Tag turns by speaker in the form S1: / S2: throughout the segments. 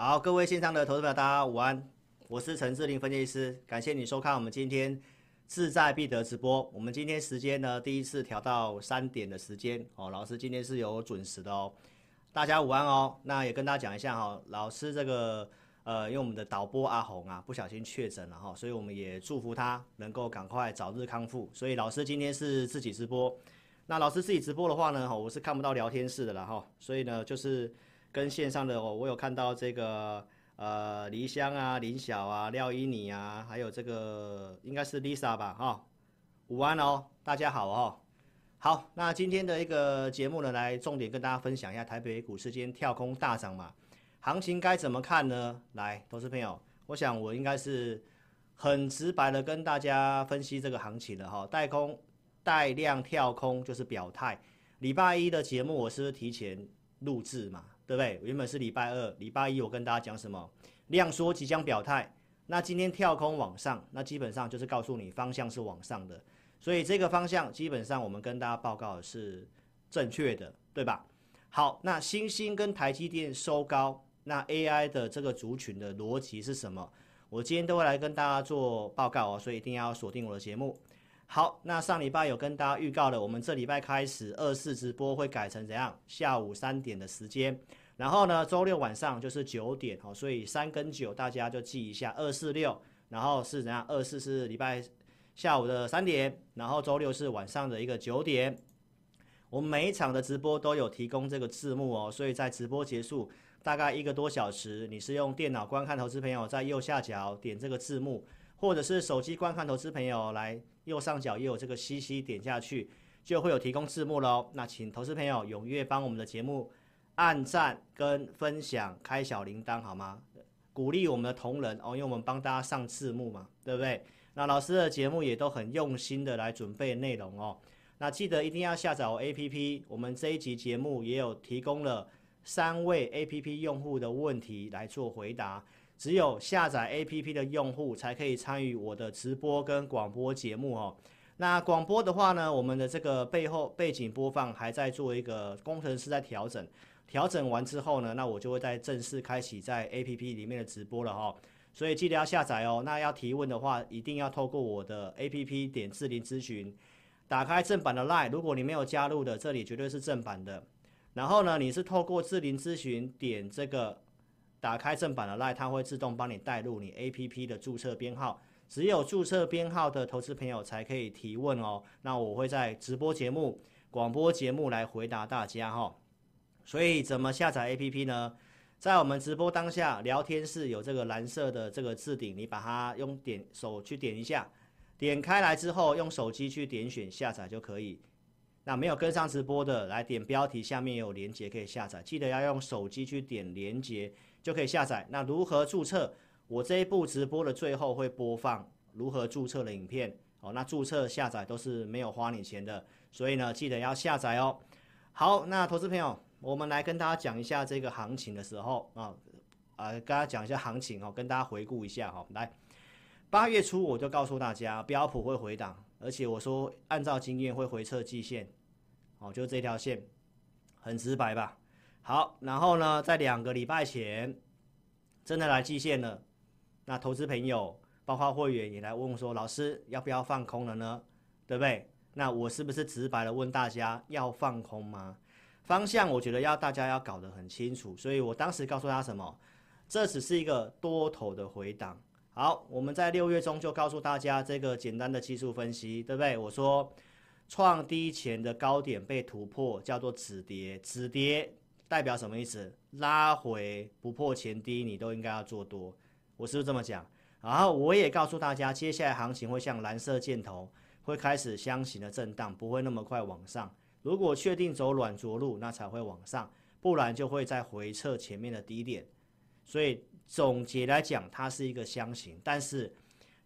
S1: 好，各位线上的投资者，大家午安，我是陈志玲分析师，感谢你收看我们今天志在必得直播。我们今天时间呢，第一次调到三点的时间哦，老师今天是有准时的哦，大家午安哦。那也跟大家讲一下哈、哦，老师这个呃，因为我们的导播阿红啊，不小心确诊了哈，所以我们也祝福他能够赶快早日康复。所以老师今天是自己直播，那老师自己直播的话呢，哈，我是看不到聊天室的了哈，所以呢就是。跟线上的哦，我有看到这个呃，黎香啊、林晓啊、廖依妮啊，还有这个应该是 Lisa 吧，哈、午安哦，大家好哦，好，那今天的一个节目呢，来重点跟大家分享一下台北股市今天跳空大涨嘛，行情该怎么看呢？来，投资朋友，我想我应该是很直白的跟大家分析这个行情的哈，带空带量跳空就是表态。礼拜一的节目我是不是提前录制嘛？对不对？原本是礼拜二、礼拜一，我跟大家讲什么？量缩即将表态。那今天跳空往上，那基本上就是告诉你方向是往上的。所以这个方向基本上我们跟大家报告的是正确的，对吧？好，那新兴跟台积电收高，那 AI 的这个族群的逻辑是什么？我今天都会来跟大家做报告哦，所以一定要锁定我的节目。好，那上礼拜有跟大家预告了，我们这礼拜开始二四直播会改成怎样？下午三点的时间，然后呢，周六晚上就是九点哦，所以三跟九大家就记一下，二四六，然后是怎样？二四是礼拜下午的三点，然后周六是晚上的一个九点。我们每一场的直播都有提供这个字幕哦，所以在直播结束大概一个多小时，你是用电脑观看，投资朋友在右下角点这个字幕，或者是手机观看，投资朋友来。右上角也有这个 CC，点下去就会有提供字幕喽。那请投资朋友踊跃帮我们的节目按赞跟分享，开小铃铛好吗？鼓励我们的同仁哦，因为我们帮大家上字幕嘛，对不对？那老师的节目也都很用心的来准备内容哦。那记得一定要下载我 APP，我们这一集节目也有提供了三位 APP 用户的问题来做回答。只有下载 APP 的用户才可以参与我的直播跟广播节目哦。那广播的话呢，我们的这个背后背景播放还在做一个工程师在调整，调整完之后呢，那我就会在正式开启在 APP 里面的直播了哈。所以记得要下载哦。那要提问的话，一定要透过我的 APP 点智林咨询，打开正版的 LINE。如果你没有加入的，这里绝对是正版的。然后呢，你是透过智林咨询点这个。打开正版的 LINE，它会自动帮你带入你 APP 的注册编号。只有注册编号的投资朋友才可以提问哦。那我会在直播节目、广播节目来回答大家哈。所以怎么下载 APP 呢？在我们直播当下，聊天室有这个蓝色的这个置顶，你把它用点手去点一下，点开来之后用手机去点选下载就可以。那没有跟上直播的，来点标题下面有连接可以下载，记得要用手机去点连接。就可以下载。那如何注册？我这一部直播的最后会播放如何注册的影片。哦，那注册下载都是没有花你钱的，所以呢，记得要下载哦。好，那投资朋友，我们来跟大家讲一下这个行情的时候啊，啊，跟大家讲一下行情哦，跟大家回顾一下哈。来，八月初我就告诉大家，标普会回档，而且我说按照经验会回测季线，哦，就这条线，很直白吧？好，然后呢，在两个礼拜前，真的来季线了。那投资朋友，包括会员也来问说，老师要不要放空了呢？对不对？那我是不是直白的问大家要放空吗？方向我觉得要大家要搞得很清楚，所以我当时告诉他什么？这只是一个多头的回档，好，我们在六月中就告诉大家这个简单的技术分析，对不对？我说创低前的高点被突破，叫做止跌。止跌代表什么意思？拉回不破前低，你都应该要做多。我是不是这么讲？然后我也告诉大家，接下来行情会像蓝色箭头，会开始箱型的震荡，不会那么快往上。如果确定走软着陆，那才会往上，不然就会再回测前面的低点。所以总结来讲，它是一个箱型，但是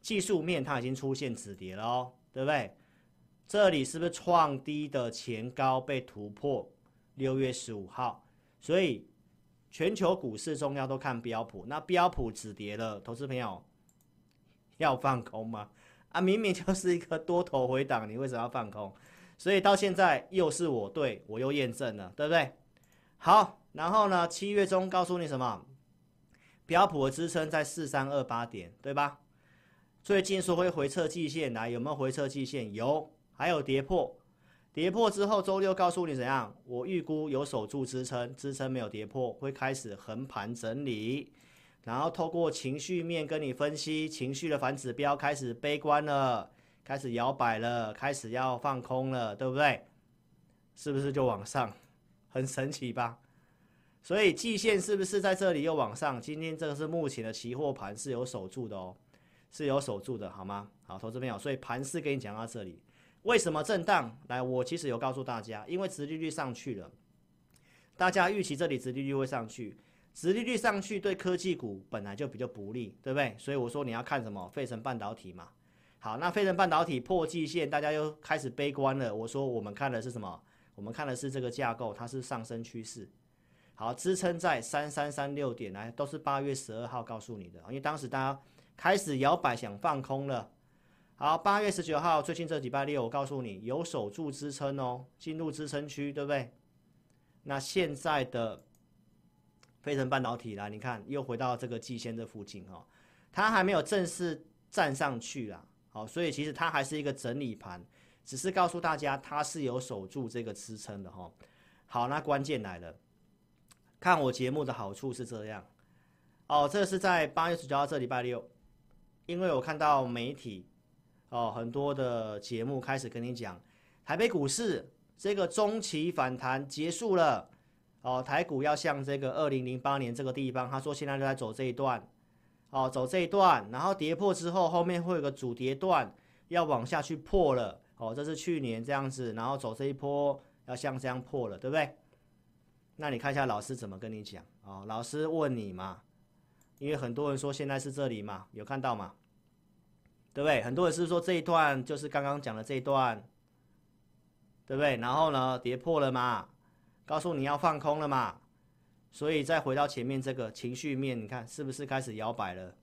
S1: 技术面它已经出现止跌了哦，对不对？这里是不是创低的前高被突破？六月十五号，所以全球股市重要都看标普，那标普止跌了，投资朋友要放空吗？啊，明明就是一个多头回档，你为什么要放空？所以到现在又是我对，我又验证了，对不对？好，然后呢，七月中告诉你什么？标普的支撑在四三二八点，对吧？最近说会回撤季线，来有没有回撤季线？有，还有跌破，跌破之后周六告诉你怎样？我预估有守住支撑，支撑没有跌破，会开始横盘整理，然后透过情绪面跟你分析，情绪的反指标开始悲观了，开始摇摆了，开始要放空了，对不对？是不是就往上？很神奇吧？所以季线是不是在这里又往上？今天这个是目前的期货盘是有守住的哦，是有守住的，好吗？好，投资朋友，所以盘势跟你讲到这里，为什么震荡？来，我其实有告诉大家，因为殖利率上去了，大家预期这里殖利率会上去，殖利率上去对科技股本来就比较不利，对不对？所以我说你要看什么？费城半导体嘛。好，那费城半导体破季线，大家又开始悲观了。我说我们看的是什么？我们看的是这个架构，它是上升趋势。好，支撑在三三三六点，来都是八月十二号告诉你的，因为当时大家开始摇摆想放空了。好，八月十九号，最近这礼拜六，我告诉你有守住支撑哦，进入支撑区，对不对？那现在的费城半导体来，你看又回到这个季线这附近哦，它还没有正式站上去啦。好，所以其实它还是一个整理盘，只是告诉大家它是有守住这个支撑的哈。好，那关键来了。看我节目的好处是这样，哦，这是在八月十九号这礼拜六，因为我看到媒体，哦，很多的节目开始跟你讲，台北股市这个中期反弹结束了，哦，台股要像这个二零零八年这个地方，他说现在就在走这一段，哦，走这一段，然后跌破之后，后面会有个主跌段要往下去破了，哦，这是去年这样子，然后走这一波要像这样破了，对不对？那你看一下老师怎么跟你讲哦，老师问你嘛，因为很多人说现在是这里嘛，有看到吗？对不对？很多人是说这一段就是刚刚讲的这一段，对不对？然后呢，跌破了嘛，告诉你要放空了嘛，所以再回到前面这个情绪面，你看是不是开始摇摆了？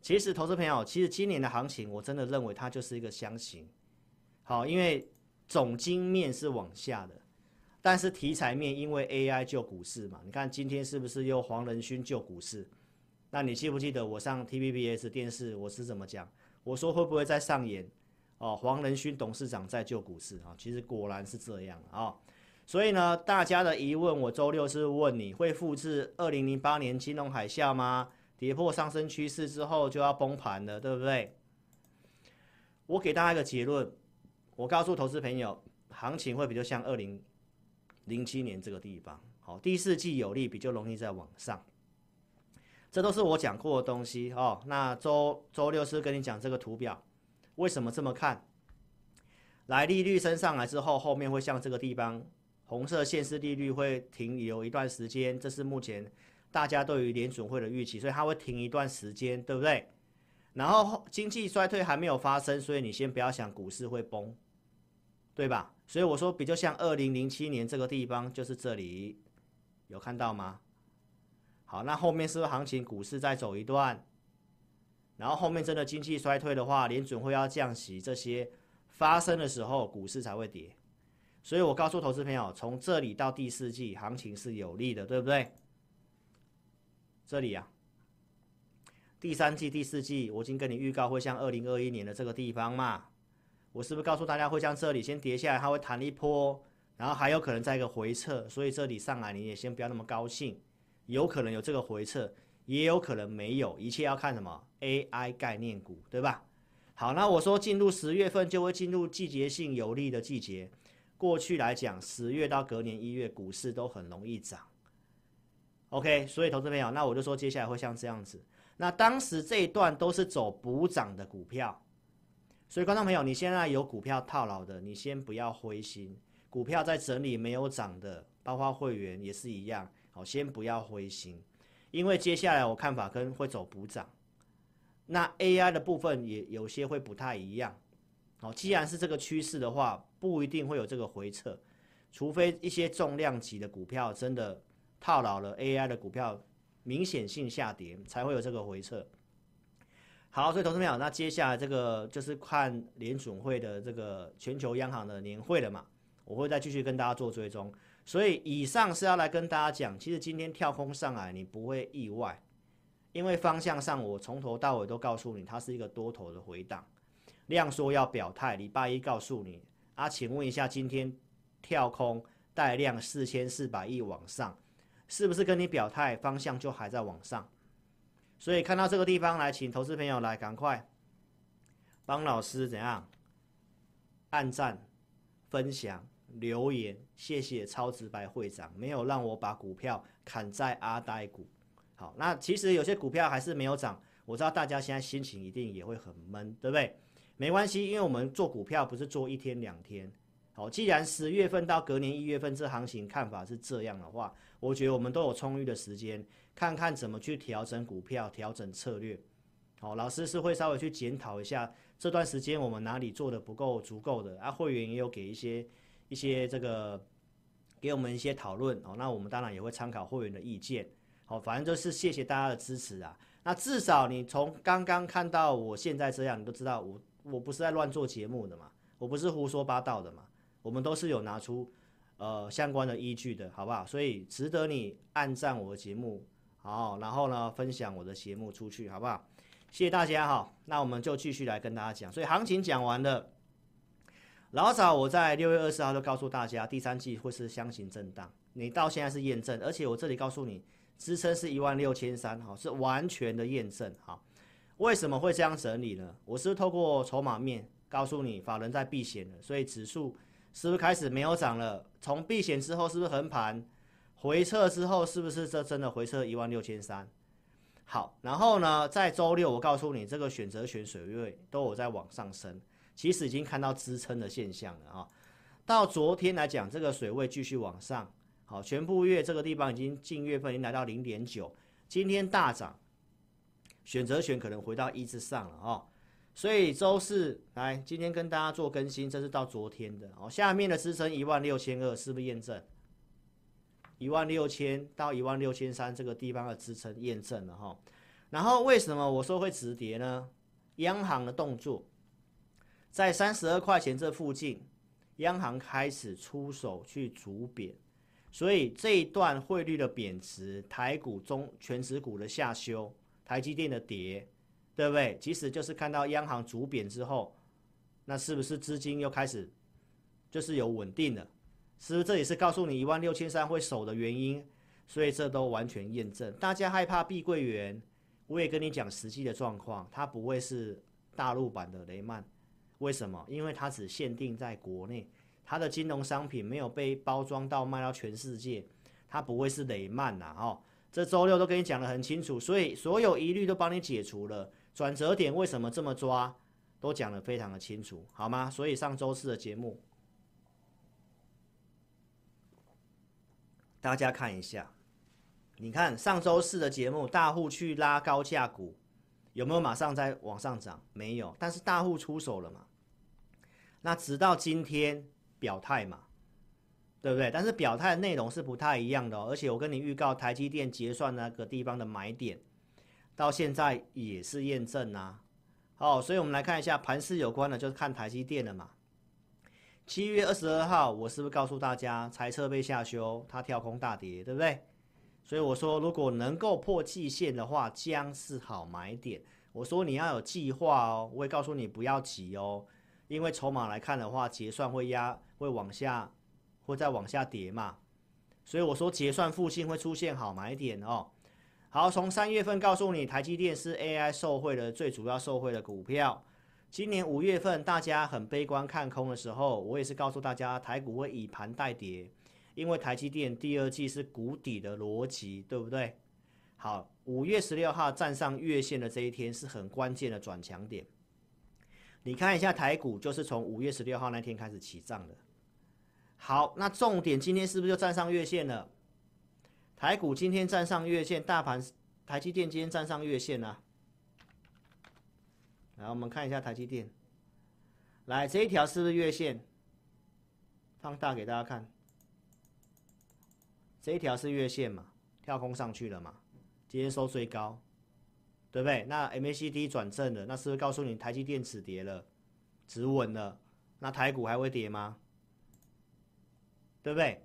S1: 其实投资朋友，其实今年的行情我真的认为它就是一个箱型，好，因为总经面是往下的。但是题材面，因为 AI 救股市嘛，你看今天是不是又黄仁勋救股市？那你记不记得我上 TVBS 电视我是怎么讲？我说会不会再上演哦？黄仁勋董事长在救股市啊？其实果然是这样啊。所以呢，大家的疑问，我周六是问你会复制二零零八年金融海啸吗？跌破上升趋势之后就要崩盘了，对不对？我给大家一个结论，我告诉投资朋友，行情会比较像二零。零七年这个地方，好，第四季有利，比较容易再往上，这都是我讲过的东西哦。那周周六是跟你讲这个图表，为什么这么看？来，利率升上来之后，后面会像这个地方，红色线是利率会停留一段时间，这是目前大家对于联准会的预期，所以它会停一段时间，对不对？然后经济衰退还没有发生，所以你先不要想股市会崩，对吧？所以我说，比较像二零零七年这个地方，就是这里，有看到吗？好，那后面是不是行情股市再走一段？然后后面真的经济衰退的话，联准会要降息，这些发生的时候，股市才会跌。所以我告诉投资朋友，从这里到第四季，行情是有利的，对不对？这里啊，第三季、第四季，我已经跟你预告会像二零二一年的这个地方嘛。我是不是告诉大家会像这里先跌下来，它会弹一波，然后还有可能再一个回撤，所以这里上来你也先不要那么高兴，有可能有这个回撤，也有可能没有，一切要看什么 AI 概念股，对吧？好，那我说进入十月份就会进入季节性有利的季节。过去来讲，十月到隔年一月股市都很容易涨。OK，所以投资朋友，那我就说接下来会像这样子。那当时这一段都是走补涨的股票，所以观众朋友，你现在有股票套牢的，你先不要灰心。股票在整理没有涨的，包括会员也是一样，好，先不要灰心，因为接下来我看法跟会走补涨。那 AI 的部分也有些会不太一样。好，既然是这个趋势的话，不一定会有这个回撤，除非一些重量级的股票真的套牢了 AI 的股票，明显性下跌，才会有这个回撤。好，所以同志们好，那接下来这个就是看联准会的这个全球央行的年会了嘛，我会再继续跟大家做追踪。所以以上是要来跟大家讲，其实今天跳空上来，你不会意外，因为方向上我从头到尾都告诉你，它是一个多头的回档。量说要表态，礼拜一告诉你啊，请问一下，今天跳空带量四千四百亿往上，是不是跟你表态方向就还在往上？所以看到这个地方来，请投资朋友来赶快帮老师怎样按赞、分享、留言，谢谢超直白会长，没有让我把股票砍在阿呆股。好，那其实有些股票还是没有涨，我知道大家现在心情一定也会很闷，对不对？没关系，因为我们做股票不是做一天两天。好，既然十月份到隔年一月份这行情看法是这样的话，我觉得我们都有充裕的时间，看看怎么去调整股票、调整策略。好，老师是会稍微去检讨一下这段时间我们哪里做的不够足够的啊，会员也有给一些一些这个给我们一些讨论哦，那我们当然也会参考会员的意见。好，反正就是谢谢大家的支持啊。那至少你从刚刚看到我现在这样，你都知道我。我不是在乱做节目的嘛，我不是胡说八道的嘛，我们都是有拿出呃相关的依据的，好不好？所以值得你按赞我的节目，好，然后呢分享我的节目出去，好不好？谢谢大家哈，那我们就继续来跟大家讲。所以行情讲完了，老早我在六月二十号就告诉大家，第三季会是箱型震荡，你到现在是验证，而且我这里告诉你支撑是一万六千三，好，是完全的验证，好。为什么会这样整理呢？我是透过筹码面告诉你，法人在避险了，所以指数是不是开始没有涨了？从避险之后是不是横盘？回撤之后是不是这真的回撤一万六千三？好，然后呢，在周六我告诉你，这个选择权水位都有在往上升，其实已经看到支撑的现象了啊。到昨天来讲，这个水位继续往上，好，全部月这个地方已经近月份已经来到零点九，今天大涨。选择权可能回到一之上了哦，所以周四来今天跟大家做更新，这是到昨天的哦。下面的支撑一万六千二是不是验证？一万六千到一万六千三这个地方的支撑验证了哈。然后为什么我说会止跌呢？央行的动作在三十二块钱这附近，央行开始出手去逐贬，所以这一段汇率的贬值，台股中全指股的下修。台积电的跌，对不对？即使就是看到央行主贬之后，那是不是资金又开始就是有稳定了？是不是这也是告诉你一万六千三会守的原因？所以这都完全验证。大家害怕碧桂园，我也跟你讲实际的状况，它不会是大陆版的雷曼。为什么？因为它只限定在国内，它的金融商品没有被包装到卖到全世界，它不会是雷曼呐，哦。这周六都跟你讲得很清楚，所以所有疑虑都帮你解除了。转折点为什么这么抓，都讲得非常的清楚，好吗？所以上周四的节目，大家看一下，你看上周四的节目，大户去拉高价股，有没有马上在往上涨？没有，但是大户出手了嘛？那直到今天表态嘛？对不对？但是表态的内容是不太一样的，而且我跟你预告，台积电结算那个地方的买点，到现在也是验证啊。好，所以我们来看一下盘势有关的，就是看台积电了嘛。七月二十二号，我是不是告诉大家，财测被下修，它跳空大跌，对不对？所以我说，如果能够破季线的话，将是好买点。我说你要有计划哦，我也告诉你不要急哦，因为筹码来看的话，结算会压，会往下。会再往下跌嘛，所以我说结算附近会出现好买点哦。好，从三月份告诉你，台积电是 AI 受惠的最主要受惠的股票。今年五月份大家很悲观看空的时候，我也是告诉大家，台股会以盘带跌，因为台积电第二季是谷底的逻辑，对不对？好，五月十六号站上月线的这一天是很关键的转强点。你看一下台股，就是从五月十六号那天开始起涨的。好，那重点今天是不是就站上月线了？台股今天站上月线，大盘台积电今天站上月线啊。来，我们看一下台积电。来，这一条是不是月线？放大给大家看。这一条是月线嘛？跳空上去了嘛？今天收最高，对不对？那 MACD 转正了，那是不是告诉你台积电止跌了，止稳了？那台股还会跌吗？对不对？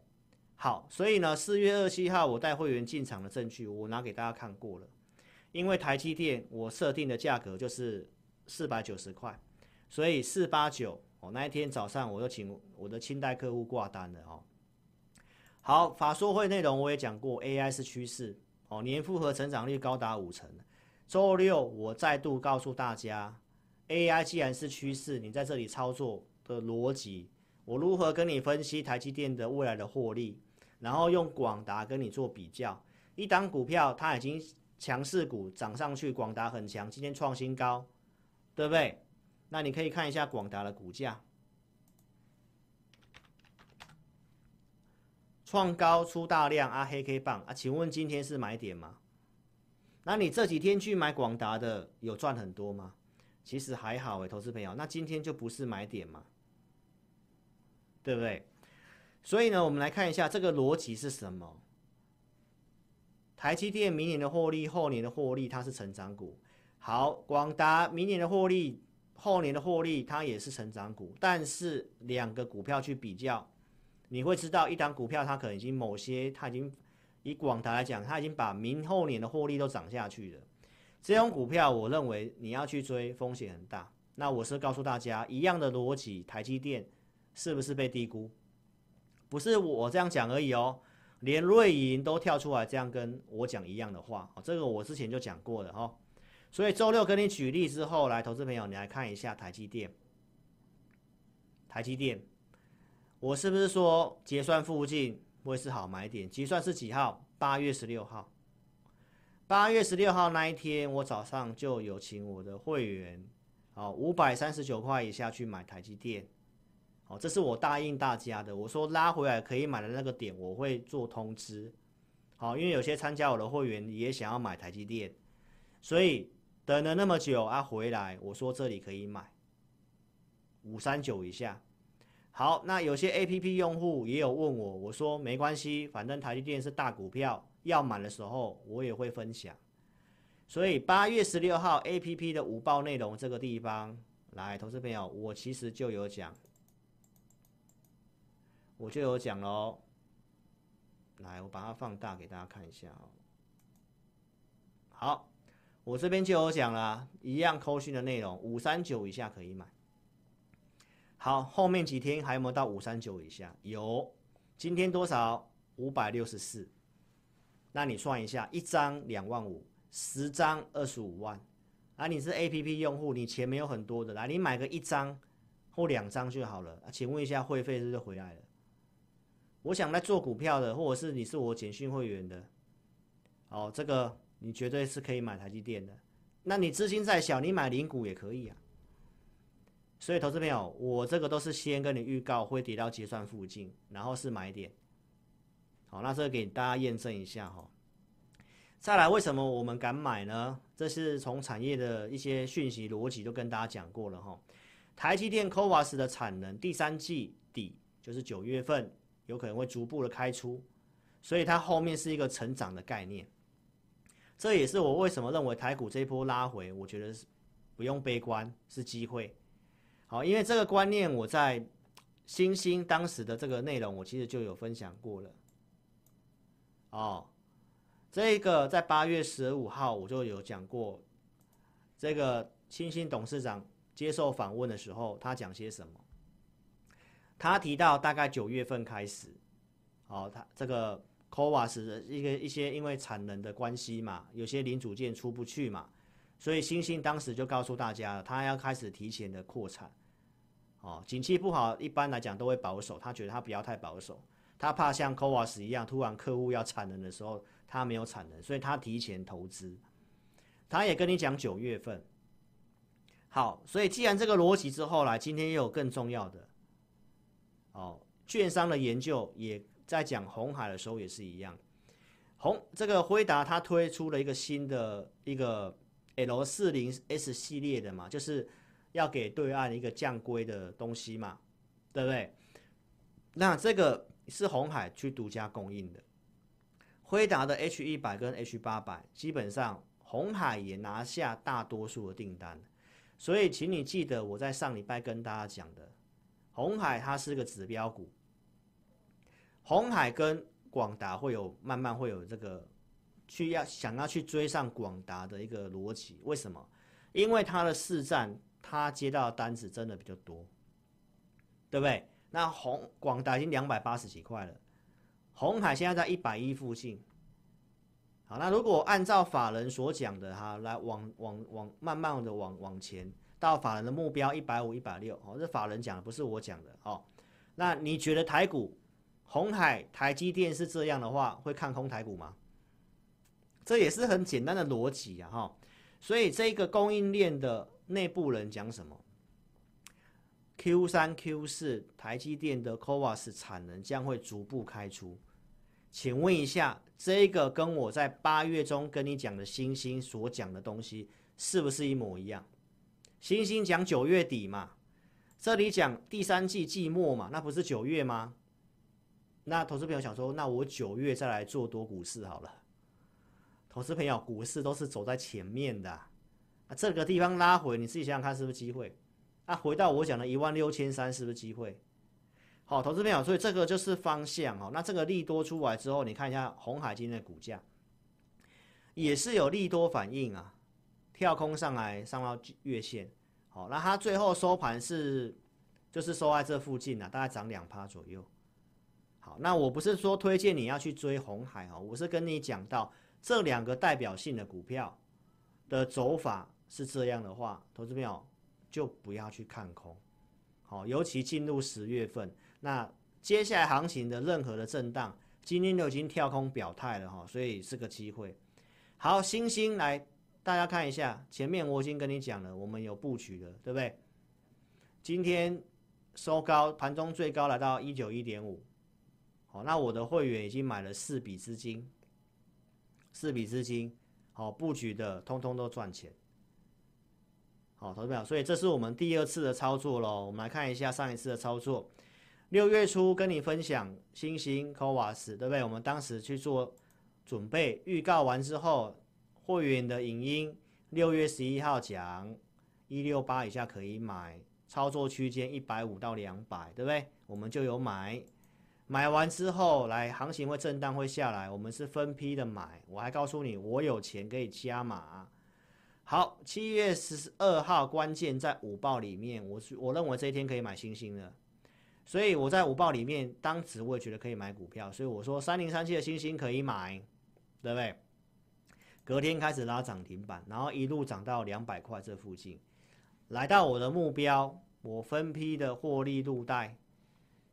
S1: 好，所以呢，四月二十七号我带会员进场的证据，我拿给大家看过了。因为台积电我设定的价格就是四百九十块，所以四八九哦，那一天早上我就请我的清代客户挂单了哦。好，法说会内容我也讲过，AI 是趋势哦，年复合成长率高达五成。周六我再度告诉大家，AI 既然是趋势，你在这里操作的逻辑，我如何跟你分析台积电的未来的获利？然后用广达跟你做比较，一档股票它已经强势股涨上去，广达很强，今天创新高，对不对？那你可以看一下广达的股价，创高出大量啊，黑 K 棒啊，请问今天是买点吗？那你这几天去买广达的有赚很多吗？其实还好诶，投资朋友，那今天就不是买点嘛，对不对？所以呢，我们来看一下这个逻辑是什么？台积电明年的获利，后年的获利，它是成长股。好，广达明年的获利，后年的获利，它也是成长股。但是两个股票去比较，你会知道一档股票它可能已经某些，它已经以广达来讲，它已经把明后年的获利都涨下去了。这种股票，我认为你要去追，风险很大。那我是告诉大家，一样的逻辑，台积电是不是被低估？不是我这样讲而已哦，连瑞银都跳出来这样跟我讲一样的话，这个我之前就讲过了哈。所以周六跟你举例之后，来，投资朋友，你来看一下台积电。台积电，我是不是说结算附近会是好买点？结算是几号？八月十六号。八月十六号那一天，我早上就有请我的会员，哦，五百三十九块以下去买台积电。哦，这是我答应大家的。我说拉回来可以买的那个点，我会做通知。好，因为有些参加我的会员也想要买台积电，所以等了那么久啊，回来我说这里可以买五三九以下。好，那有些 APP 用户也有问我，我说没关系，反正台积电是大股票，要买的时候我也会分享。所以八月十六号 APP 的午报内容这个地方，来，投资朋友，我其实就有讲。我就有讲喽，来，我把它放大给大家看一下哦。好，我这边就有讲了，一样扣讯的内容，五三九以下可以买。好，后面几天还有没有到五三九以下？有，今天多少？五百六十四。那你算一下，一张两万五，十张二十五万。啊，你是 APP 用户，你钱没有很多的，来，你买个一张或两张就好了。啊，请问一下，会费是不是回来了？我想来做股票的，或者是你是我简讯会员的，哦，这个你绝对是可以买台积电的。那你资金再小，你买零股也可以啊。所以，投资朋友，我这个都是先跟你预告会跌到结算附近，然后是买点。好，那这个给大家验证一下哈。再来，为什么我们敢买呢？这是从产业的一些讯息逻辑都跟大家讲过了哈。台积电 CoWoS 的产能第三季底就是九月份。有可能会逐步的开出，所以它后面是一个成长的概念。这也是我为什么认为台股这一波拉回，我觉得是不用悲观，是机会。好，因为这个观念我在星星当时的这个内容，我其实就有分享过了。哦，这个在八月十五号我就有讲过，这个星星董事长接受访问的时候，他讲些什么？他提到大概九月份开始，哦，他这个 CoWoS 的一个一些因为产能的关系嘛，有些零组件出不去嘛，所以星星当时就告诉大家，他要开始提前的扩产。哦，景气不好，一般来讲都会保守，他觉得他不要太保守，他怕像 CoWoS 一样，突然客户要产能的时候，他没有产能，所以他提前投资。他也跟你讲九月份。好，所以既然这个逻辑之后来，今天又有更重要的。哦，券商的研究也在讲红海的时候也是一样，红这个辉达它推出了一个新的一个 L 四零 S 系列的嘛，就是要给对岸一个降规的东西嘛，对不对？那这个是红海去独家供应的，辉达的 H 一百跟 H 八百基本上红海也拿下大多数的订单，所以请你记得我在上礼拜跟大家讲的。红海它是个指标股，红海跟广达会有慢慢会有这个去要想要去追上广达的一个逻辑，为什么？因为它的市占，它接到的单子真的比较多，对不对？那红广达已经两百八十几块了，红海现在在一百一附近。好，那如果按照法人所讲的哈，来往往往慢慢的往往前。到法人的目标一百五、一百六，哦，这法人讲的，不是我讲的，哦。那你觉得台股、红海、台积电是这样的话，会看空台股吗？这也是很简单的逻辑啊，哈。所以这个供应链的内部人讲什么？Q 三、Q 四，台积电的 c o v a s 产能将会逐步开出。请问一下，这个跟我在八月中跟你讲的星星所讲的东西，是不是一模一样？星星讲九月底嘛，这里讲第三季季末嘛，那不是九月吗？那投资朋友想说，那我九月再来做多股市好了。投资朋友，股市都是走在前面的，啊，这个地方拉回，你自己想想看是不是机会？那回到我讲的一万六千三是不是机会？好，投资朋友，所以这个就是方向哦。那这个利多出来之后，你看一下红海今天的股价，也是有利多反应啊。跳空上来，上到月线，好，那它最后收盘是，就是收在这附近啊，大概涨两趴左右。好，那我不是说推荐你要去追红海哦，我是跟你讲到这两个代表性的股票的走法是这样的话，投资朋友就不要去看空。好，尤其进入十月份，那接下来行情的任何的震荡，今天都已经跳空表态了哈，所以是个机会。好，星星来。大家看一下，前面我已经跟你讲了，我们有布局了，对不对？今天收高，盘中最高来到一九一点五，好，那我的会员已经买了四笔资金，四笔资金，好，布局的通通都赚钱，好，投资表，所以这是我们第二次的操作喽。我们来看一下上一次的操作，六月初跟你分享星星 CoWoS，对不对？我们当时去做准备，预告完之后。会员的影音，六月十一号讲一六八以下可以买，操作区间一百五到两百，对不对？我们就有买，买完之后来行情会震荡会下来，我们是分批的买。我还告诉你，我有钱可以加码。好，七月十二号关键在五报里面，我是我认为这一天可以买欣兴的，所以我在五报里面当时我也觉得可以买股票，所以我说三零三七的欣兴可以买，对不对？隔天开始拉涨停板，然后一路涨到两百块这附近，来到我的目标，我分批的获利入袋。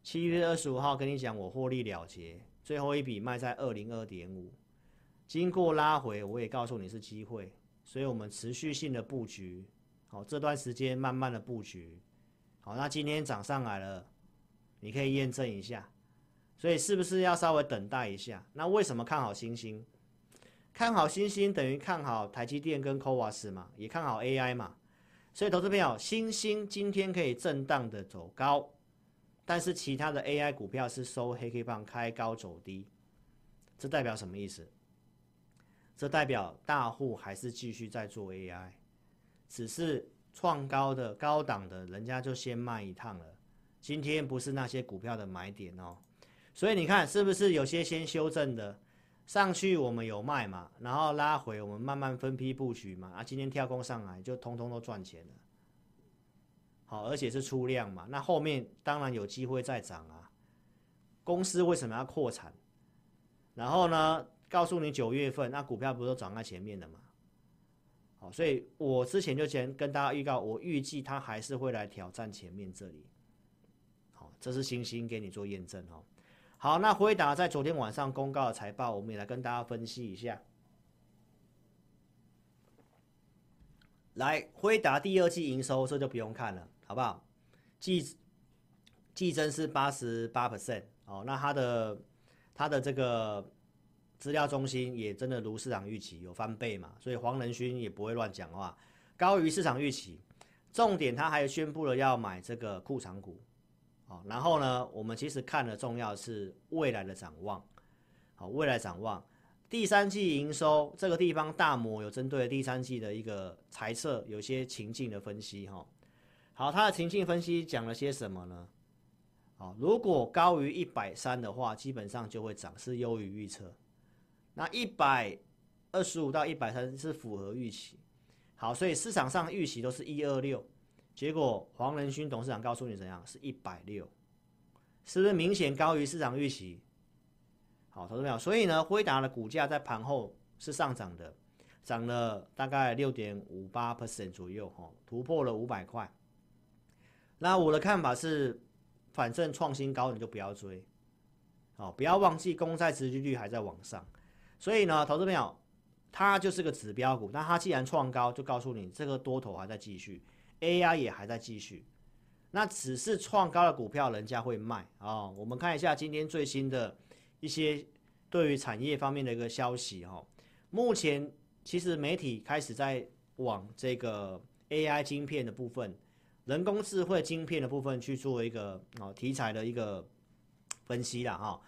S1: 七月二十五号跟你讲，我获利了结，最后一笔卖在二零二点五。经过拉回，我也告诉你是机会，所以我们持续性的布局。好，这段时间慢慢的布局。好，那今天涨上来了，你可以验证一下。所以是不是要稍微等待一下？那为什么看好星星？看好欣兴等于看好台积电跟 CoWoS 嘛，也看好 AI 嘛，所以投资朋友，欣兴今天可以震荡的走高，但是其他的 AI 股票是收黑 K 棒开高走低，这代表什么意思？这代表大户还是继续在做 AI，只是创高的高档的人家就先卖一趟了，今天不是那些股票的买点哦，所以你看是不是有些先修正的？上去我们有卖嘛，然后拉回我们慢慢分批布局嘛，啊，今天跳空上来就通通都赚钱了，好，而且是出量嘛，那后面当然有机会再涨啊。公司为什么要扩产？然后呢，告诉你九月份那股票不是都涨在前面的吗？好，所以我之前就先跟大家预告，我预计它还是会来挑战前面这里。好，这是星星给你做验证哦。好，那辉达在昨天晚上公告的财报，我们也来跟大家分析一下。来，辉达第二季营收这就不用看了，好不好？季季增是八十八 percent 哦，那它的它的这个资料中心也真的如市场预期有翻倍嘛，所以黄仁勋也不会乱讲话，高于市场预期。重点他还宣布了要买这个库藏股。然后呢，我们其实看的重要是未来的展望。好，未来展望，第三季营收这个地方，大摩有针对第三季的一个财测，有些情境的分析哈。好，它的情境分析讲了些什么呢？好，如果高于一百三的话，基本上就会涨，是优于预测。那一百二十五到一百三是符合预期。好，所以市场上预期都是一二六。结果黄仁勋董事长告诉你怎样？是一百六，是不是明显高于市场预期？好，投资朋友，所以呢，辉达的股价在盘后是上涨的，涨了大概六点五八 percent 左右，哈，突破了五百块。那我的看法是，反正创新高你就不要追，好，不要忘记公债殖利率还在往上，所以呢，投资朋友，它就是个指标股，那它既然创高，就告诉你这个多头还在继续。AI 也还在继续，那只是创高的股票，人家会卖啊、我们看一下今天最新的一些对于产业方面的一个消息哈、哦。目前其实媒体开始在往这个 AI 晶片的部分、人工智慧晶片的部分去做一个哦题材的一个分析了哈、哦。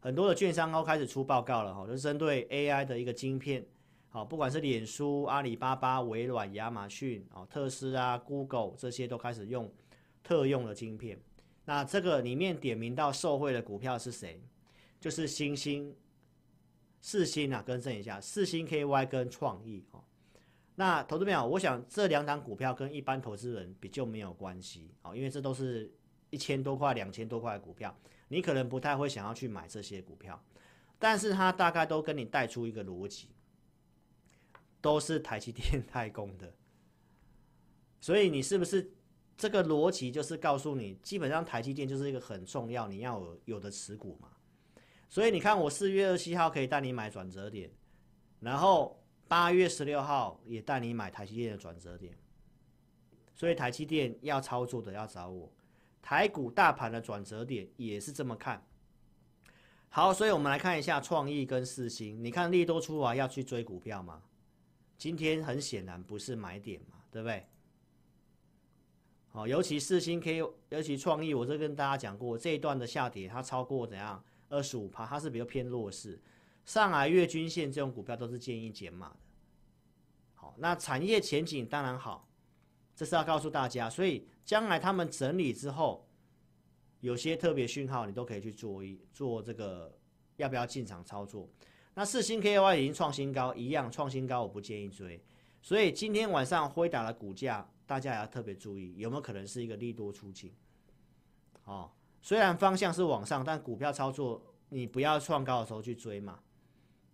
S1: 很多的券商都开始出报告了哈、哦，就是针对 AI 的一个晶片。好，不管是脸书、阿里巴巴、微软、亚马逊、哦，特斯拉、Google 这些都开始用特用的晶片。那这个里面点名到受惠的股票是谁？就是星星、四星啊，更正一下，四星 KY 跟创意哦。那投资朋友，我想这两档股票跟一般投资人比较没有关系哦，因为这都是一千多块、两千多块的股票，你可能不太会想要去买这些股票，但是它大概都跟你带出一个逻辑。都是台积电 代工的，所以你是不是这个逻辑就是告诉你，基本上台积电就是一个很重要，你要有的持股嘛。所以你看，我四月二十七号可以带你买转折点，然后八月十六号也带你买台积电的转折点。所以台积电要操作的要找我，台股大盘的转折点也是这么看。好，所以我们来看一下创意跟四星，你看利多出来要去追股票吗？今天很显然不是买点嘛，对不对？好，尤其四星 K，尤其创意，我这跟大家讲过，这一段的下跌它超过怎样二十五趴，它是比较偏弱势。上来月均线这种股票都是建议减码的。好，那产业前景当然好，这是要告诉大家，所以将来他们整理之后，有些特别讯号你都可以去做一做这个要不要进场操作。那四星 KY 已经创新高，一样创新高，我不建议追。所以今天晚上辉达的股价，大家也要特别注意，有没有可能是一个利多出尽？哦，虽然方向是往上，但股票操作你不要创高的时候去追嘛，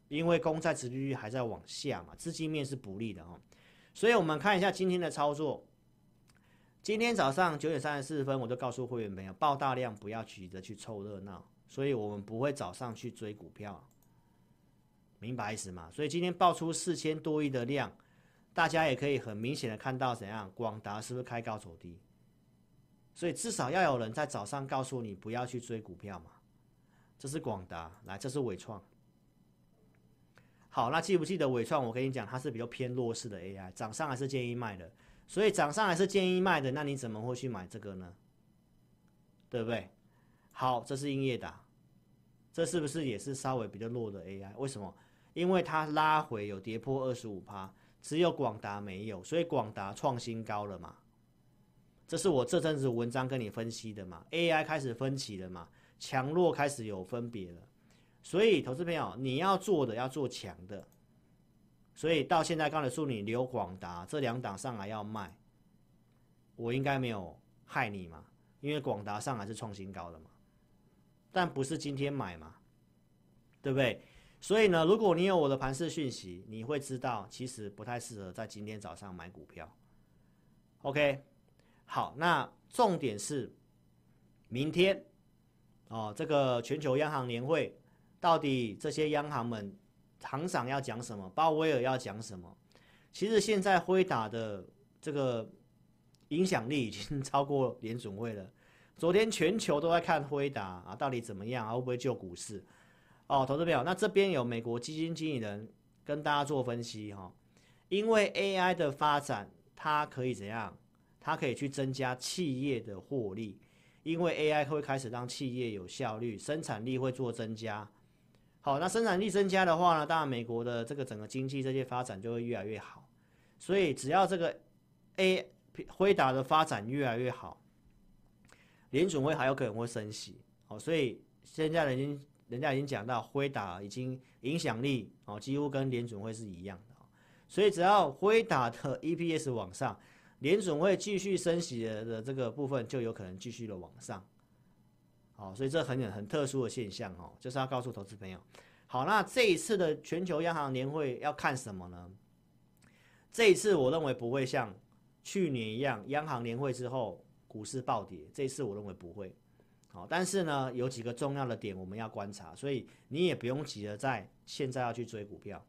S1: 因为公债持续率还在往下嘛，资金面是不利的哦。所以我们看一下今天的操作。今天早上九点三十四分，我就告诉会员朋友，爆大量不要急着去凑热闹，所以我们不会早上去追股票。明白意思吗？所以今天爆出四千多亿的量，大家也可以很明显的看到怎样，广达是不是开高走低？所以至少要有人在早上告诉你不要去追股票嘛。这是广达，来，这是伟创。好，那记不记得伟创？我跟你讲，它是比较偏弱势的 AI，涨上还是建议卖的。所以涨上还是建议卖的，那你怎么会去买这个呢？对不对？好，这是英业达，这是不是也是稍微比较弱的 AI？为什么？因为它拉回有跌破二十五趴，只有广达没有，所以广达创新高了嘛。这是我这阵子文章跟你分析的嘛。AI 开始分歧了嘛，强弱开始有分别了。所以投资朋友，你要做的要做强的。所以到现在刚才说你留广达这两档上来要卖，我应该没有害你嘛，因为广达上来是创新高的嘛，但不是今天买嘛，对不对？所以呢，如果你有我的盘势讯息，你会知道其实不太适合在今天早上买股票。OK，好，那重点是明天哦，这个全球央行年会到底这些央行们行长要讲什么，鲍威尔要讲什么？其实现在辉达的这个影响力已经超过联准会了。昨天全球都在看辉达啊，到底怎么样啊？会不会救股市？哦，投资朋友，那这边有美国基金经理人跟大家做分析哈、因为 AI 的发展，它可以怎样？它可以去增加企业的获利，因为 AI 会开始让企业有效率，生产力会做增加。好，那生产力增加的话呢，当然美国的这个整个经济这些发展就会越来越好。所以只要这个 A 辉达的发展越来越好，联准会还有可能会升息。好，所以现在已经。人家已经讲到，辉达已经影响力哦，几乎跟联准会是一样的，所以只要辉达的 EPS 往上，联准会继续升息的这个部分就有可能继续的往上，好，所以这很很特殊的现象哦，就是要告诉投资朋友，好，那这一次的全球央行年会要看什么呢？这一次我认为不会像去年一样，央行年会之后股市暴跌，这一次我认为不会。好，但是呢，有几个重要的点我们要观察，所以你也不用急着在现在要去追股票。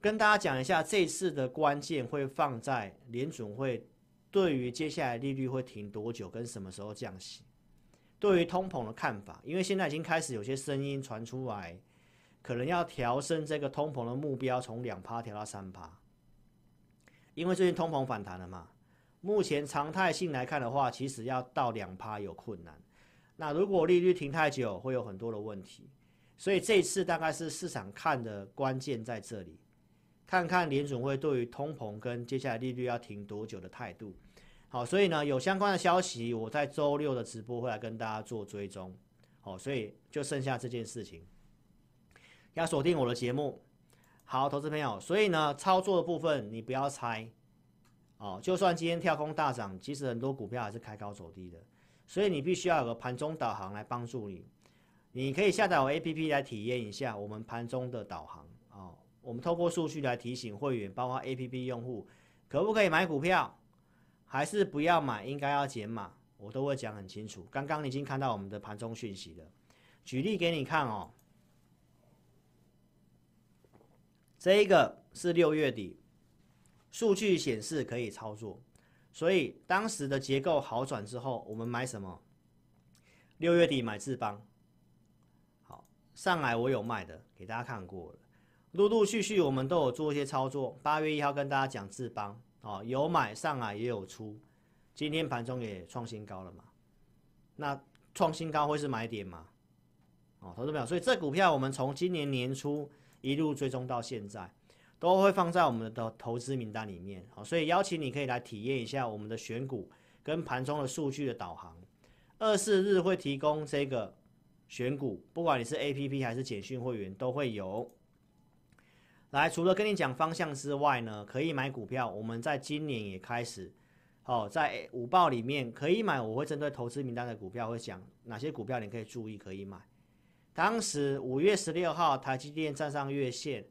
S1: 跟大家讲一下，这次的关键会放在联准会对于接下来利率会停多久，跟什么时候降息。对于通膨的看法，因为现在已经开始有些声音传出来，可能要调升这个通膨的目标，从两趴调到三趴。因为最近通膨反弹了嘛。目前常态性来看的话，其实要到两趴有困难。那如果利率停太久，会有很多的问题。所以这次大概是市场看的关键在这里，看看联准会对于通膨跟接下来利率要停多久的态度。好，所以呢，有相关的消息，我在周六的直播会来跟大家做追踪。好，所以就剩下这件事情，要锁定我的节目。好，投资朋友，所以呢，操作的部分你不要猜。哦，就算今天跳空大涨，其实很多股票还是开高走低的，所以你必须要有个盘中导航来帮助你。你可以下载我 APP 来体验一下我们盘中的导航哦。我们透过数据来提醒会员，包括 APP 用户，可不可以买股票，还是不要买，应该要减码，我都会讲很清楚。刚刚你已经看到我们的盘中讯息了，举例给你看哦。这一个是六月底。数据显示可以操作，所以当时的结构好转之后，我们买什么？六月底买智邦，好，上来我有卖的，给大家看过了。陆陆续续我们都有做一些操作。八月一号跟大家讲智邦，哦，有买上来也有出，今天盘中也创新高了嘛。那创新高会是买点吗？哦，投资朋友，所以这股票我们从今年年初一路追踪到现在。都会放在我们的投资名单里面，好，所以邀请你可以来体验一下我们的选股跟盘中的数据的导航。二四日会提供这个选股，不管你是 APP 还是简讯会员都会有。来，除了跟你讲方向之外呢，可以买股票，我们在今年也开始，好，在午报里面可以买，我会针对投资名单的股票会讲哪些股票你可以注意可以买。当时五月十六号台积电站上月线。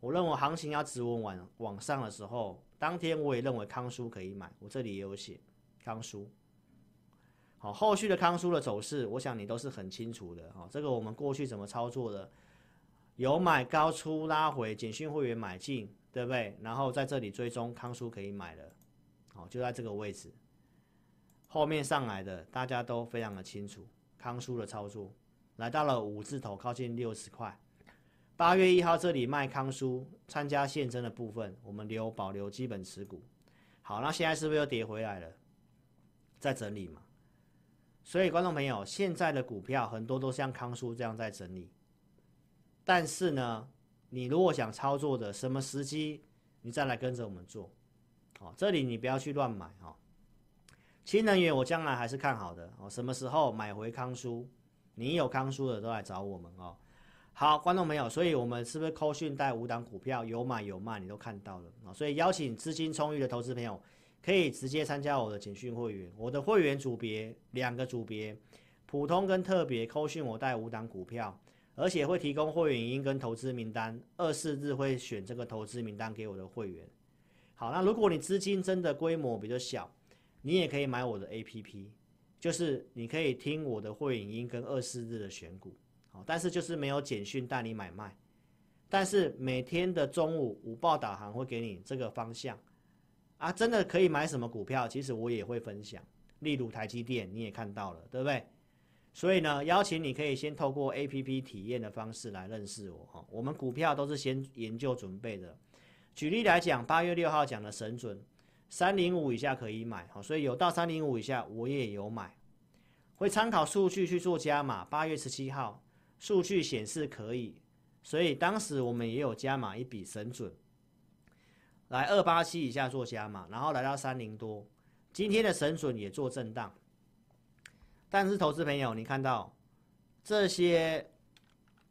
S1: 我认为行情要止稳往往上的时候，当天我也认为康叔可以买，我这里也有写康叔。好，后续的康叔的走势，我想你都是很清楚的。好，这个我们过去怎么操作的？有买高出拉回，简讯会员买进，对不对？然后在这里追踪康叔可以买了，好，就在这个位置。后面上来的大家都非常的清楚，康叔的操作来到了五字头，靠近六十块。八月一号这里卖康舒参加现增的部分，我们留保留基本持股。好，那现在是不是又跌回来了？在整理嘛。所以观众朋友，现在的股票很多都像康舒这样在整理。但是呢，你如果想操作的，什么时机你再来跟着我们做。好，这里你不要去乱买哈。新能源我将来还是看好的哦。什么时候买回康舒？你有康舒的都来找我们哦。好，观众朋友，所以我们是不是扣讯带五档股票有买有卖，你都看到了啊？所以邀请资金充裕的投资朋友，可以直接参加我的简讯会员。我的会员组别两个组别，普通跟特别扣讯我带五档股票，而且会提供会员音跟投资名单，二四日会选这个投资名单给我的会员。好，那如果你资金真的规模比较小，你也可以买我的 APP，就是你可以听我的会员音跟二四日的选股，但是就是没有简讯带你买卖，但是每天的中午午报导航会给你这个方向，啊，真的可以买什么股票，其实我也会分享。例如台积电，你也看到了，对不对？所以呢，邀请你可以先透过 APP 体验的方式来认识我哈。我们股票都是先研究准备的。举例来讲，八月六号讲的神准，三零五以下可以买，好，所以有到三零五以下我也有买，会参考数据去做加码。八月十七号数据显示可以，所以当时我们也有加码一笔神准，来二八七以下做加码，然后来到三零多。今天的神准也做震荡，但是投资朋友，你看到这些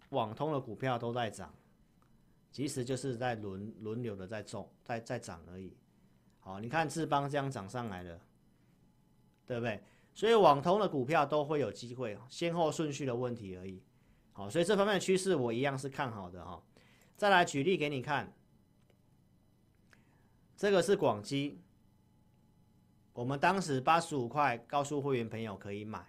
S1: 网通的股票都在涨，其实就是在轮轮流的在重在在涨而已。好，你看智邦这样涨上来了，对不对？所以网通的股票都会有机会，先后顺序的问题而已。好，所以这方面的趋势我一样是看好的哈。再来举例给你看，这个是广基。我们当时八十五块告诉会员朋友可以买，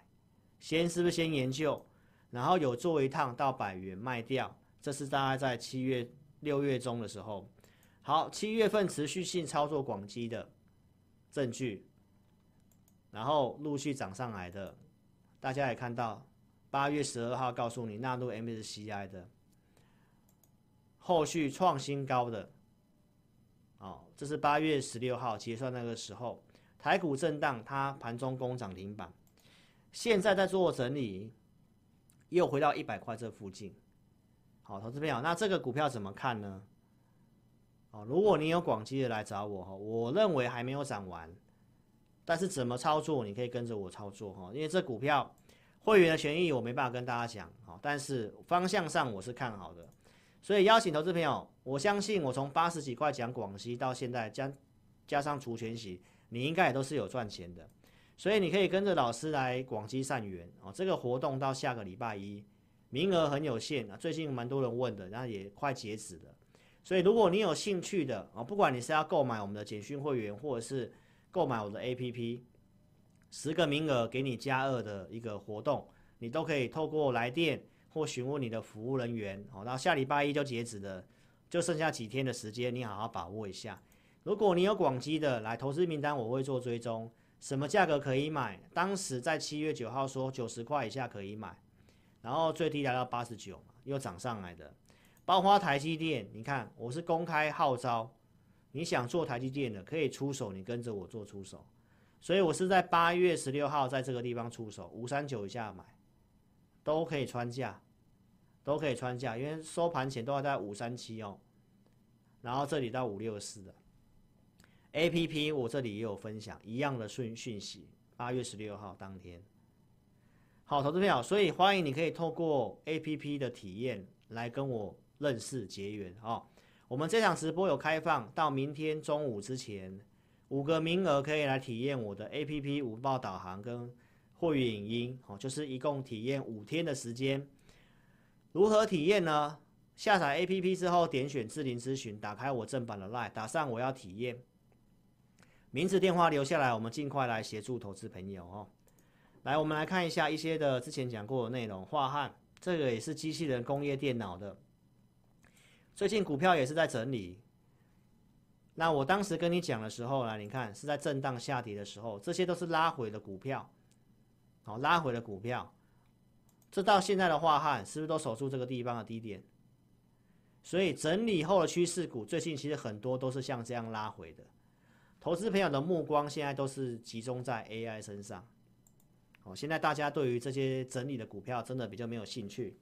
S1: 先是不是先研究，然后有做一趟到百元卖掉，这是大概在七月六月中的时候。好，七月份持续性操作广基的证据，然后陆续涨上来的，大家也看到，八月十二号告诉你纳入 MSCI 的，后续创新高的，哦，这是八月十六号结算那个时候。台股震荡，它盘中攻涨停板，现在在做整理，又回到一百块这附近。好，投资朋友，那这个股票怎么看呢？哦，如果你有广基的来找我哈，我认为还没有涨完，但是怎么操作，你可以跟着我操作哈，因为这股票会员的权益我没办法跟大家讲哈，但是方向上我是看好的，所以邀请投资朋友，我相信我从八十几块讲广西到现在加加上除权息。你应该也都是有赚钱的，所以你可以跟着老师来广西善缘哦。这个活动到下个礼拜一，名额很有限啊。最近蛮多人问的，然后也快截止了。所以如果你有兴趣的啊，不管你是要购买我们的简讯会员，或者是购买我的 APP，十个名额给你加二的一个活动，你都可以透过来电或询问你的服务人员哦。然后下礼拜一就截止了，就剩下几天的时间，你好好把握一下。如果你有广基的来投资名单，我会做追踪，什么价格可以买？当时在七月九号说九十块以下可以买，然后最低来到八十九，又涨上来的。包括台积电，你看我是公开号召，你想做台积电的可以出手，你跟着我做出手。所以我是在八月十六号在这个地方出手，五三九以下买，都可以穿价，都可以穿价，因为收盘前都要在五三七哦，然后这里到五六四的。A P P 我这里也有分享一样的讯讯息，八月十六号当天。好，投资朋友，所以欢迎你可以透过 A P P 的体验来跟我认识结缘哦。我们这场直播有开放到明天中午之前，五个名额可以来体验我的 A P P 午报导航跟货运影音哦，就是一共体验五天的时间。如何体验呢？下载 A P P 之后，点选智霖咨询，打开我正版的 LINE，打上我要体验。名字电话留下来，我们尽快来协助投资朋友哦。来，我们来看一下一些的之前讲过的内容。画汉，这个也是机器人工业电脑的，最近股票也是在整理。那我当时跟你讲的时候呢，你看是在震荡下跌的时候，这些都是拉回的股票，好，拉回的股票。这到现在的话汉是不是都守住这个地方的低点？所以整理后的趋势股，最近其实很多都是像这样拉回的。投资朋友的目光现在都是集中在 AI 身上，哦，现在大家对于这些整理的股票真的比较没有兴趣。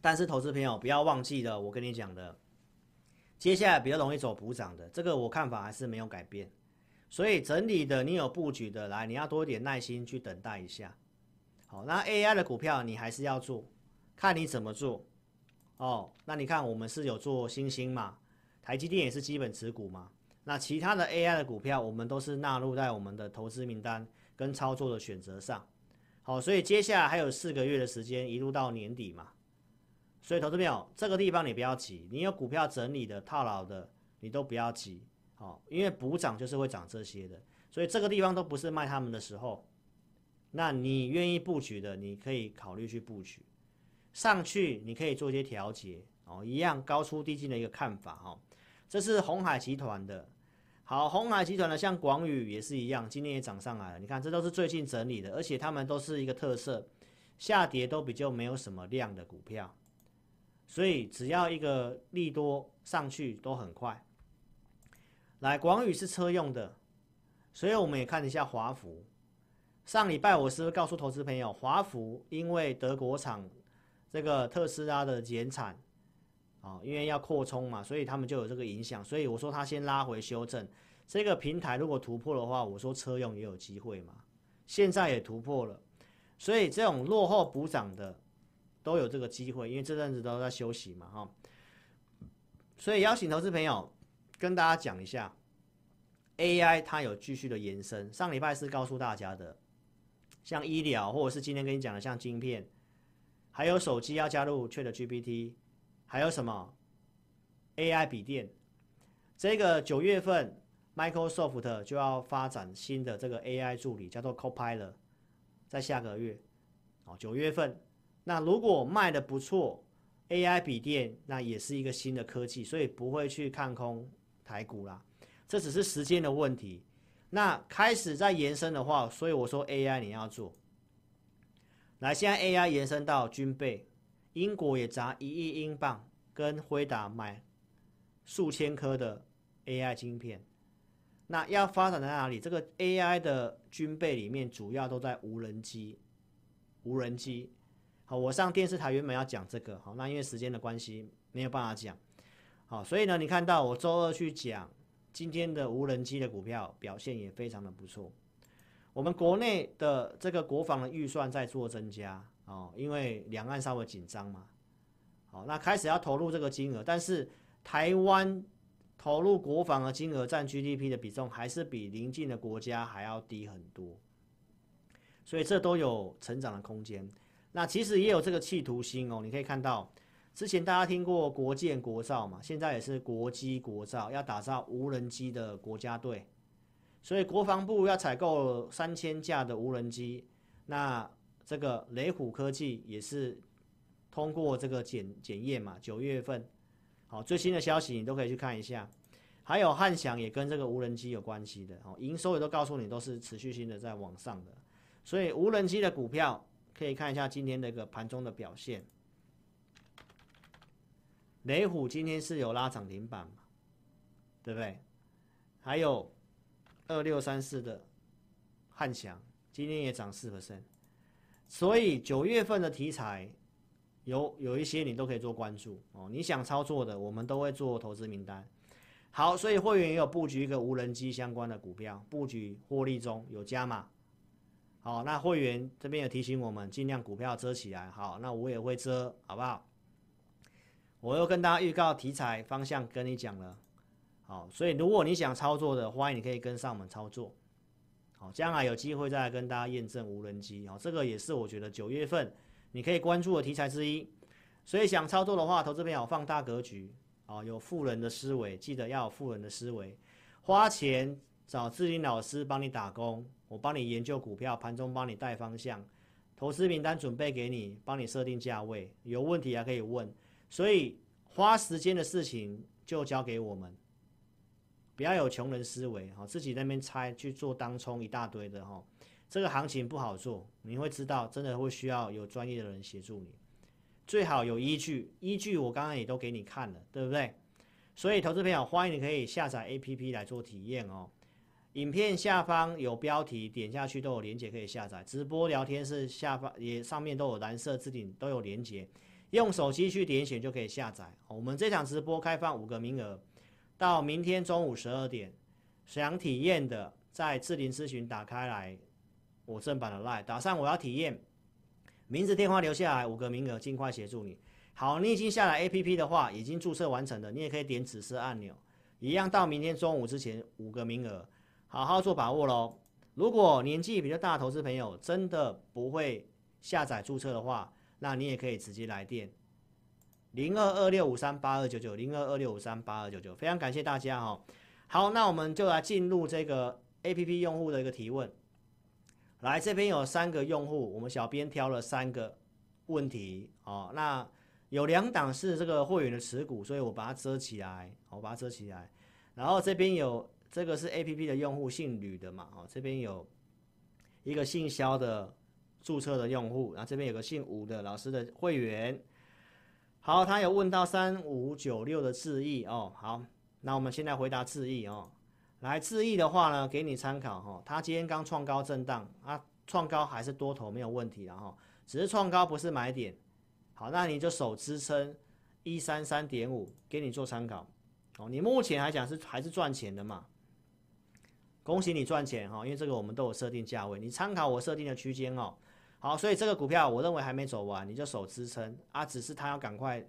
S1: 但是投资朋友不要忘记了，我跟你讲的，接下来比较容易走补涨的，这个我看法还是没有改变。所以整理的你有布局的来，你要多一点耐心去等待一下。好，那 AI 的股票你还是要做，看你怎么做。哦，那你看我们是有做星星嘛？台积电也是基本持股嘛，那其他的 AI 的股票，我们都是纳入在我们的投资名单跟操作的选择上。好，所以接下来还有四个月的时间，一路到年底嘛。所以投资朋友，这个地方你不要急，你有股票整理的套牢的，你都不要急，好，因为补涨就是会涨这些的，所以这个地方都不是卖他们的时候。那你愿意布局的，你可以考虑去布局，上去你可以做一些调节哦，一样高出低进的一个看法哈。这是鸿海集团的，好，鸿海集团的像广宇也是一样，今天也涨上来了。你看，这都是最近整理的，而且他们都是一个特色，下跌都比较没有什么量的股票。所以只要一个利多上去都很快。来，广宇是车用的，所以我们也看一下华孚。上礼拜我是不是告诉投资朋友，华孚因为德国厂这个特斯拉的减产啊，因为要扩充嘛，所以他们就有这个影响。所以我说他先拉回修正，这个平台如果突破的话，我说车用也有机会嘛。现在也突破了，所以这种落后补涨的。都有这个机会，因为这阵子都在休息嘛，哈。所以邀请投资朋友跟大家讲一下，AI 它有继续的延伸。上礼拜是告诉大家的，像医疗或者是今天跟你讲的像晶片，还有手机要加入 ChatGPT，还有什么 AI 笔电。这个九月份 Microsoft 就要发展新的这个 AI 助理，叫做 Copilot，在下个月，哦，九月份。那如果卖的不错，AI 笔电那也是一个新的科技，所以不会去看空台股啦，这只是时间的问题。那开始在延伸的话，所以我说 AI 你要做。来，现在 AI 延伸到军备，英国也砸一亿英镑跟辉达买数千颗的 AI 晶片。那要发展在哪里？这个 AI 的军备里面主要都在无人机，无人机。好，我上电视台原本要讲这个，好，那因为时间的关系没有办法讲，好，所以呢，你看到我周二去讲今天的无人机的股票表现也非常的不错。我们国内的这个国防的预算在做增加，哦，因为两岸稍微紧张嘛，好，那开始要投入这个金额，但是台湾投入国防的金额占 GDP 的比重还是比邻近的国家还要低很多，所以这都有成长的空间。那其实也有这个企图心哦，你可以看到，之前大家听过国建国造嘛，现在也是国机国造，要打造无人机的国家队，所以国防部要采购三千架的无人机，那这个雷虎科技也是通过这个检检验嘛，九月份，好，最新的消息你都可以去看一下，还有汉翔也跟这个无人机有关系的，哦，营收也都告诉你都是持续性的在往上的，所以无人机的股票。可以看一下今天的一个盘中的表现，雷虎今天是有拉涨停板嘛，对不对？还有二六三四的汉翔今天也涨四个身所以九月份的题材有有一些你都可以做关注哦。你想操作的，我们都会做投资名单。好，所以会员也有布局一个无人机相关的股票，布局获利中有加码。好，那会员这边也提醒我们，尽量股票遮起来。好，那我也会遮，好不好？我又跟大家预告题材方向跟你讲了。好，所以如果你想操作的，欢迎你可以跟上我们操作。好，将来有机会再来跟大家验证无人机。好，这个也是我觉得九月份你可以关注的题材之一。所以想操作的话，投资朋友放大格局。好，有富人的思维，记得要有富人的思维，花钱找志霖老师帮你打工。我帮你研究股票，盘中帮你带方向，投资名单准备给你，帮你设定价位，有问题还可以问。所以花时间的事情就交给我们，不要有穷人思维哈，自己那边猜去做当冲一大堆的哈，这个行情不好做，你会知道真的会需要有专业的人协助你，最好有依据，依据我刚刚也都给你看了，对不对？所以投资朋友欢迎你可以下载 APP 来做体验哦。影片下方有标题，点下去都有连接可以下载。直播聊天室下方也上面都有蓝色置顶都有连接，用手机去点选就可以下载。我们这场直播开放五个名额，到明天中午十二点，想体验的在智霖咨询打开来，我正版的 LINE 打上我要体验，名字电话留下来，五个名额尽快协助你。好，你已经下载 APP 的话，已经注册完成的，你也可以点紫色按钮，一样到明天中午之前五个名额。好好做把握喽！如果年纪比较大的投资朋友真的不会下载注册的话，那你也可以直接来电零二二六五三八二九九零二二六五三八二九九，非常感谢大家哈。好，那我们就来进入这个 APP 用户的一个提问。来这边有三个用户，我们小编挑了三个问题哦。那有两档是这个会员的持股，所以我把它遮起来，我把它遮起来。然后这边有这个是 APP 的用户，姓吕的嘛，哦，这边有一个姓肖的注册的用户，然后这边有个姓吴的老师的会员。好，他有问到三五九六的智易哦，好，那我们现在回答智易哦。来智易的话呢，给你参考哈、哦，他今天刚创高震荡啊，创高还是多头没有问题，然后只是创高不是买点。好，那你就守支撑一三三点五，给你做参考。哦，你目前来讲是还是赚钱的嘛？恭喜你赚钱哈，因为这个我们都有设定价位，你参考我设定的区间哦。好，所以这个股票我认为还没走完，你就守支撑啊，只是它要赶快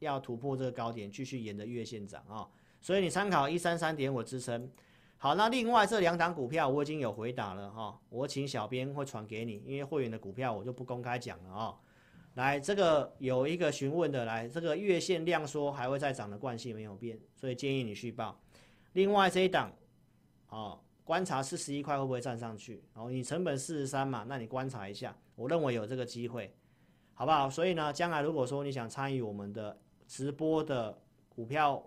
S1: 要突破这个高点，继续沿着月线涨啊。所以你参考一三三点五支撑。好，那另外这两档股票我已经有回答了哈，我请小编会传给你，因为会员的股票我就不公开讲了啊。来，这个有一个询问的，来，这个月线量缩还会再涨的惯性没有变，所以建议你续报。另外这一档，哦，观察四十一块会不会站上去？哦，你成本四十三嘛，那你观察一下，我认为有这个机会，好不好？所以呢，将来如果说你想参与我们的直播的股票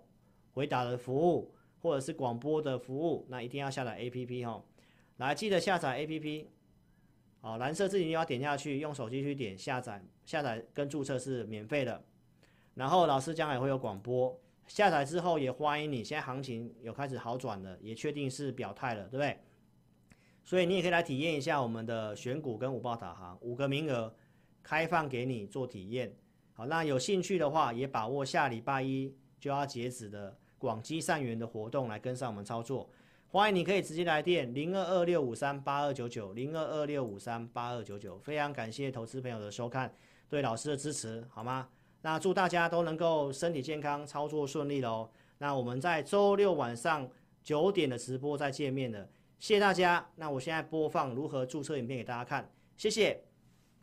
S1: 回答的服务，或者是广播的服务，那一定要下载 APP 哦。来，记得下载 APP。好，蓝色字体你要点下去，用手机去点下载。下载跟注册是免费的，然后老师将来会有广播。下载之后也欢迎你，现在行情有开始好转了，也确定是表态了，对不对？所以你也可以来体验一下我们的选股跟五报导航，五个名额开放给你做体验。好，那有兴趣的话也把握下礼拜一就要截止的广积善缘的活动来跟上我们操作。欢迎你可以直接来电零二二六五三八二九九零二二六五三八二九九，非常感谢投资朋友的收看。对老师的支持，好吗？那祝大家都能够身体健康，操作顺利喽。那我们在周六晚上九点的直播再见面了，谢谢大家。那我现在播放如何注册影片给大家看，谢谢，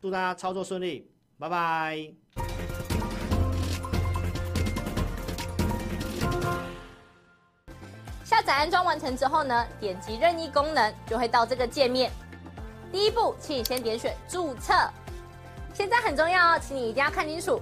S1: 祝大家操作顺利，拜拜。
S2: 下载安装完成之后呢，点击任意功能就会到这个界面。第一步，请你先点选注册。现在很重要哦，请你一定要看清楚，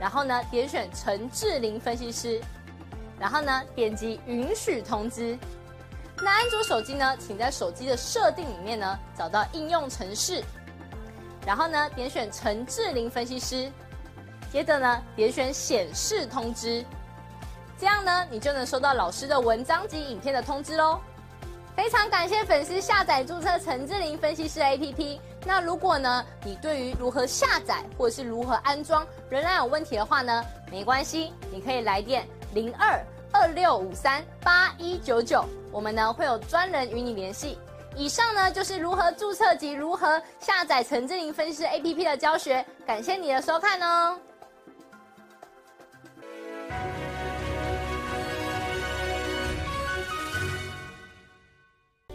S2: 然后呢，点选陈智霖分析师，然后呢，点击允许通知。那安卓手机呢，请在手机的设定里面呢，找到应用程式，然后呢，点选陈智霖分析师。接着呢，点选显示通知，这样呢，你就能收到老师的文章及影片的通知喽。非常感谢粉丝下载注册陈志玲分析师 APP。那如果呢，你对于如何下载或者是如何安装仍然有问题的话呢，没关系，你可以来电零二二六五三八一九九，我们呢会有专人与你联系。以上呢就是如何注册及如何下载陈志玲分析师 APP 的教学，感谢你的收看哦。